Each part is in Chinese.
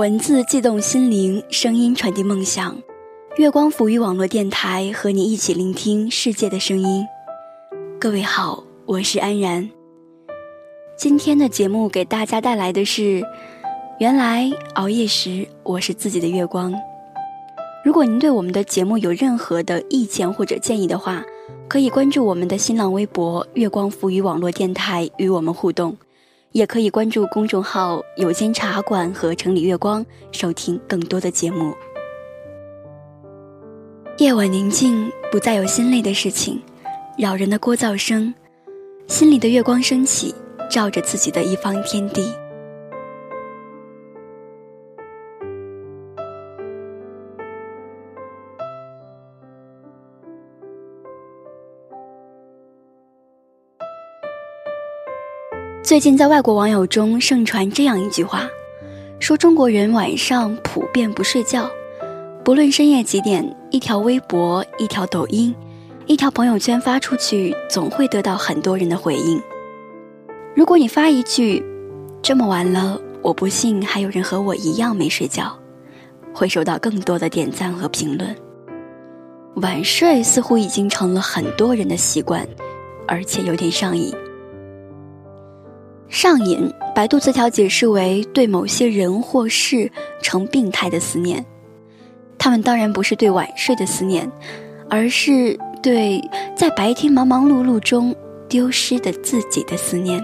文字悸动心灵，声音传递梦想。月光抚育网络电台和你一起聆听世界的声音。各位好，我是安然。今天的节目给大家带来的是：原来熬夜时我是自己的月光。如果您对我们的节目有任何的意见或者建议的话，可以关注我们的新浪微博“月光浮语网络电台”与我们互动，也可以关注公众号“有间茶馆”和“城里月光”收听更多的节目。夜晚宁静，不再有心累的事情，扰人的聒噪声，心里的月光升起，照着自己的一方天地。最近在外国网友中盛传这样一句话，说中国人晚上普遍不睡觉，不论深夜几点，一条微博、一条抖音、一条朋友圈发出去，总会得到很多人的回应。如果你发一句“这么晚了，我不信还有人和我一样没睡觉”，会收到更多的点赞和评论。晚睡似乎已经成了很多人的习惯，而且有点上瘾。上瘾，百度词条解释为对某些人或事成病态的思念。他们当然不是对晚睡的思念，而是对在白天忙忙碌碌中丢失的自己的思念。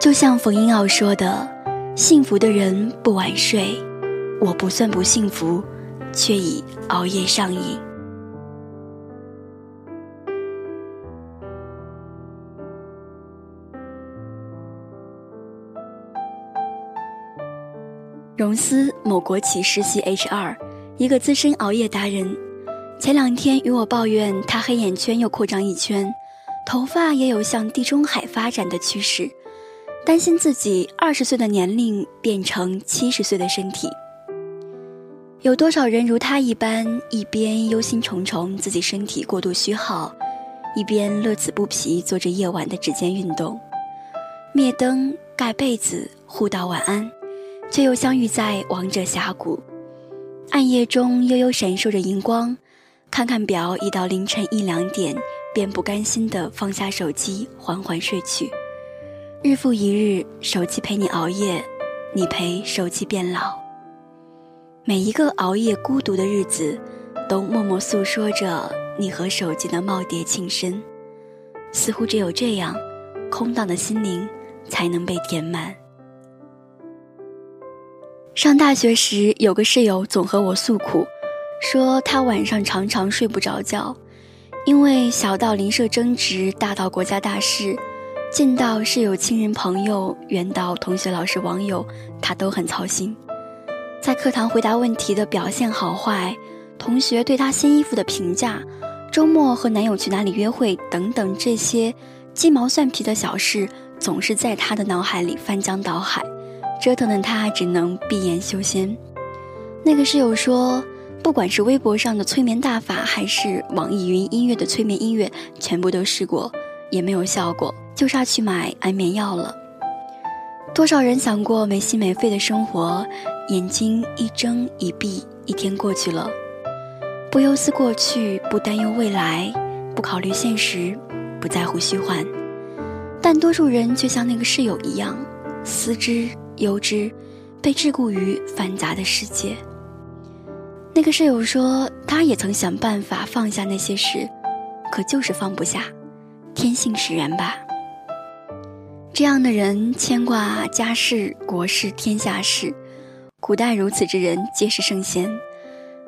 就像冯英奥说的：“幸福的人不晚睡，我不算不幸福，却已熬夜上瘾。”荣思某国企实习 HR，一个资深熬夜达人，前两天与我抱怨他黑眼圈又扩张一圈，头发也有向地中海发展的趋势，担心自己二十岁的年龄变成七十岁的身体。有多少人如他一般，一边忧心忡忡自己身体过度虚耗，一边乐此不疲做着夜晚的指尖运动，灭灯盖被子，互道晚安。却又相遇在王者峡谷，暗夜中悠悠闪烁着荧光。看看表，已到凌晨一两点，便不甘心地放下手机，缓缓睡去。日复一日，手机陪你熬夜，你陪手机变老。每一个熬夜孤独的日子，都默默诉说着你和手机的耄耋情深。似乎只有这样，空荡的心灵才能被填满。上大学时，有个室友总和我诉苦，说他晚上常常睡不着觉，因为小到邻舍争执，大到国家大事，近到室友亲人朋友，远到同学老师网友，他都很操心。在课堂回答问题的表现好坏，同学对他新衣服的评价，周末和男友去哪里约会等等这些鸡毛蒜皮的小事，总是在他的脑海里翻江倒海。折腾的他只能闭眼修仙。那个室友说，不管是微博上的催眠大法，还是网易云音乐的催眠音乐，全部都试过，也没有效果，就差去买安眠药了。多少人想过没心没肺的生活，眼睛一睁一闭，一天过去了，不忧思过去，不担忧未来，不考虑现实，不在乎虚幻。但多数人却像那个室友一样，思之。忧之，被桎梏于繁杂的世界。那个舍友说，他也曾想办法放下那些事，可就是放不下，天性使然吧。这样的人牵挂家事、国事、天下事，古代如此之人皆是圣贤。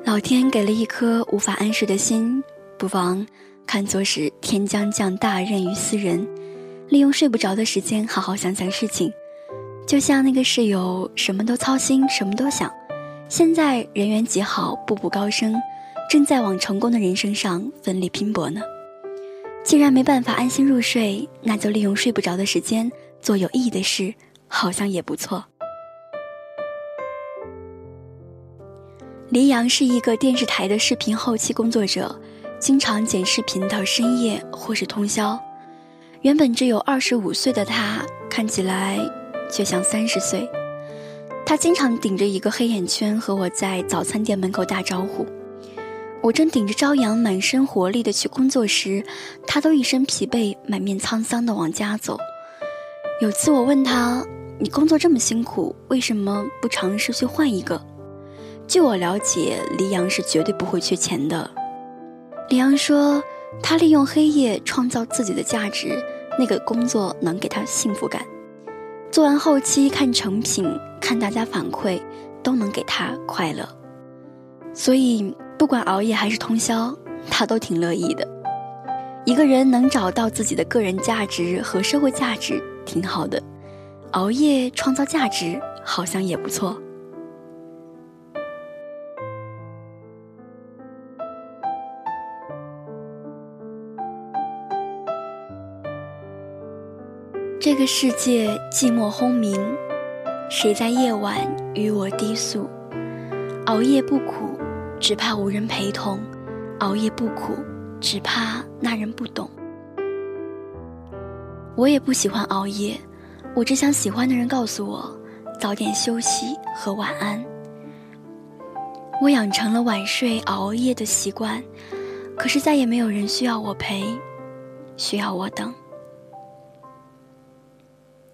老天给了一颗无法安睡的心，不妨看作是天将降大任于斯人，利用睡不着的时间好好想想事情。就像那个室友，什么都操心，什么都想。现在人缘极好，步步高升，正在往成功的人生上奋力拼搏呢。既然没办法安心入睡，那就利用睡不着的时间做有意义的事，好像也不错。黎阳是一个电视台的视频后期工作者，经常剪视频到深夜或是通宵。原本只有二十五岁的他，看起来。却像三十岁，他经常顶着一个黑眼圈和我在早餐店门口打招呼。我正顶着朝阳，满身活力的去工作时，他都一身疲惫、满面沧桑的往家走。有次我问他：“你工作这么辛苦，为什么不尝试去换一个？”据我了解，黎阳是绝对不会缺钱的。黎阳说：“他利用黑夜创造自己的价值，那个工作能给他幸福感。做完后期看成品，看大家反馈，都能给他快乐。所以。”不管熬夜还是通宵，他都挺乐意的。一个人能找到自己的个人价值和社会价值，挺好的。熬夜创造价值，好像也不错。这个世界寂寞轰鸣，谁在夜晚与我低诉？熬夜不苦。只怕无人陪同，熬夜不苦，只怕那人不懂。我也不喜欢熬夜，我只想喜欢的人告诉我早点休息和晚安。我养成了晚睡熬夜的习惯，可是再也没有人需要我陪，需要我等。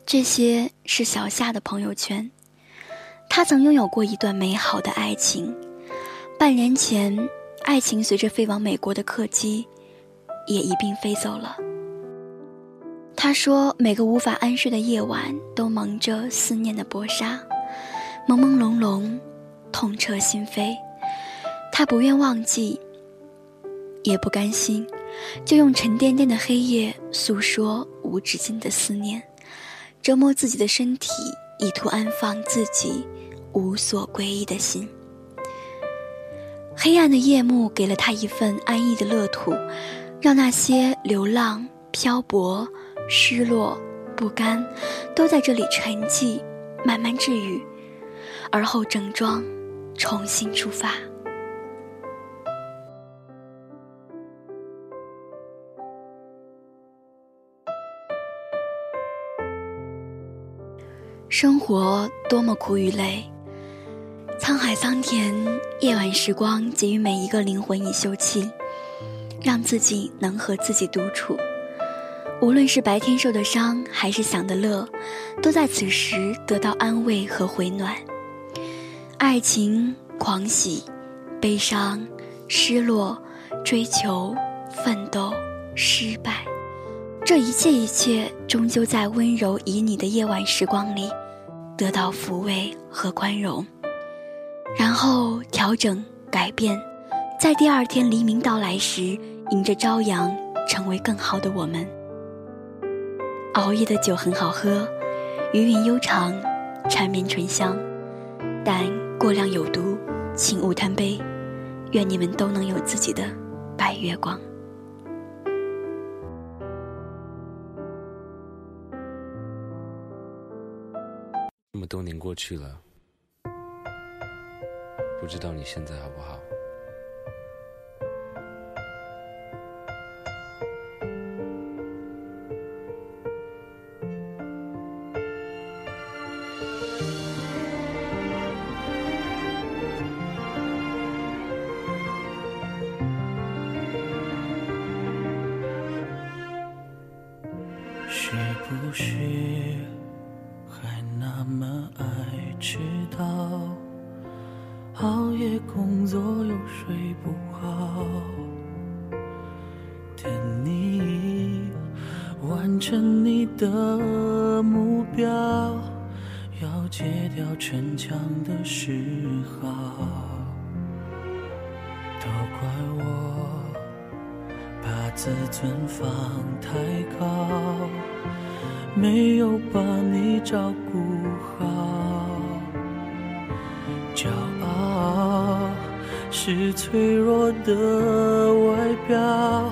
这些是小夏的朋友圈，他曾拥有过一段美好的爱情。半年前，爱情随着飞往美国的客机，也一并飞走了。他说：“每个无法安睡的夜晚，都蒙着思念的薄纱，朦朦胧胧，痛彻心扉。他不愿忘记，也不甘心，就用沉甸甸的黑夜诉说无止境的思念，折磨自己的身体，以图安放自己无所归依的心。”黑暗的夜幕给了他一份安逸的乐土，让那些流浪、漂泊、失落、不甘，都在这里沉寂，慢慢治愈，而后整装，重新出发。生活多么苦与累。沧海桑田，夜晚时光给予每一个灵魂以休憩，让自己能和自己独处。无论是白天受的伤，还是享的乐，都在此时得到安慰和回暖。爱情、狂喜、悲伤、失落、追求、奋斗、失败，这一切一切，终究在温柔旖旎的夜晚时光里，得到抚慰和宽容。然后调整改变，在第二天黎明到来时，迎着朝阳，成为更好的我们。熬夜的酒很好喝，余韵悠长，缠绵醇香，但过量有毒，请勿贪杯。愿你们都能有自己的白月光。么多年过去了。不知道你现在好不好？是不是成你的目标，要戒掉逞强的嗜好，都怪我把自尊放太高，没有把你照顾好。骄傲是脆弱的外表，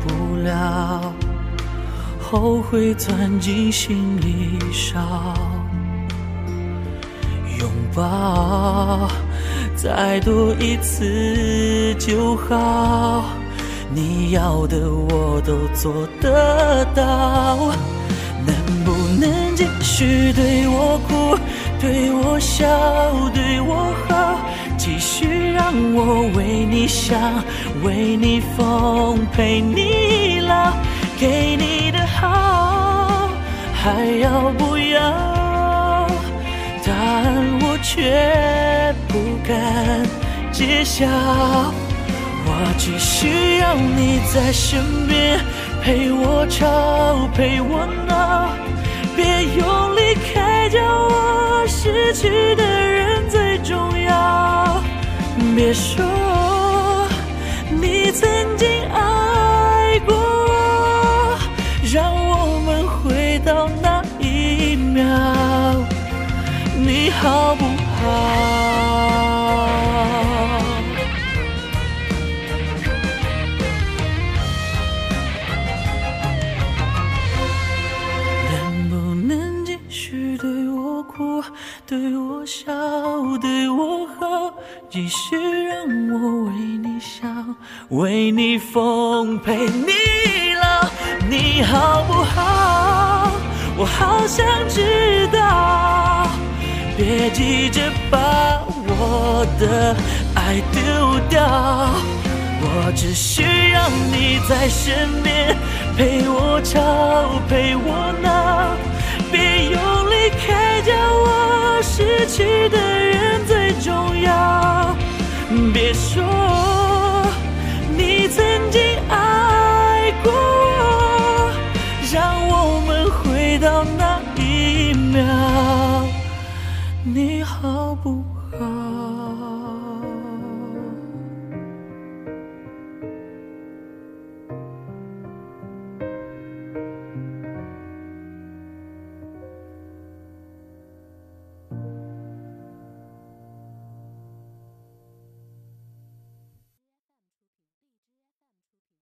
不了，后悔钻进心里烧，拥抱再多一次就好，你要的我都做得到，能不能继续对我哭，对我笑，对我好？继续我为你想，为你疯，陪你老，给你的好还要不要？答案我却不敢揭晓。我只需要你在身边，陪我吵，陪我闹，别用离开叫我失去的。别说你曾经爱过我，让我们回到那一秒，你好不好？能不能继续对我哭，对我笑，对我继续让我为你想，为你疯，陪你老，你好不好？我好想知道，别急着把我的爱丢掉。我只需要你在身边，陪我吵，陪我闹，别用离开叫我失去的人最重要。别说你曾经爱过我让我们回到那一秒。你好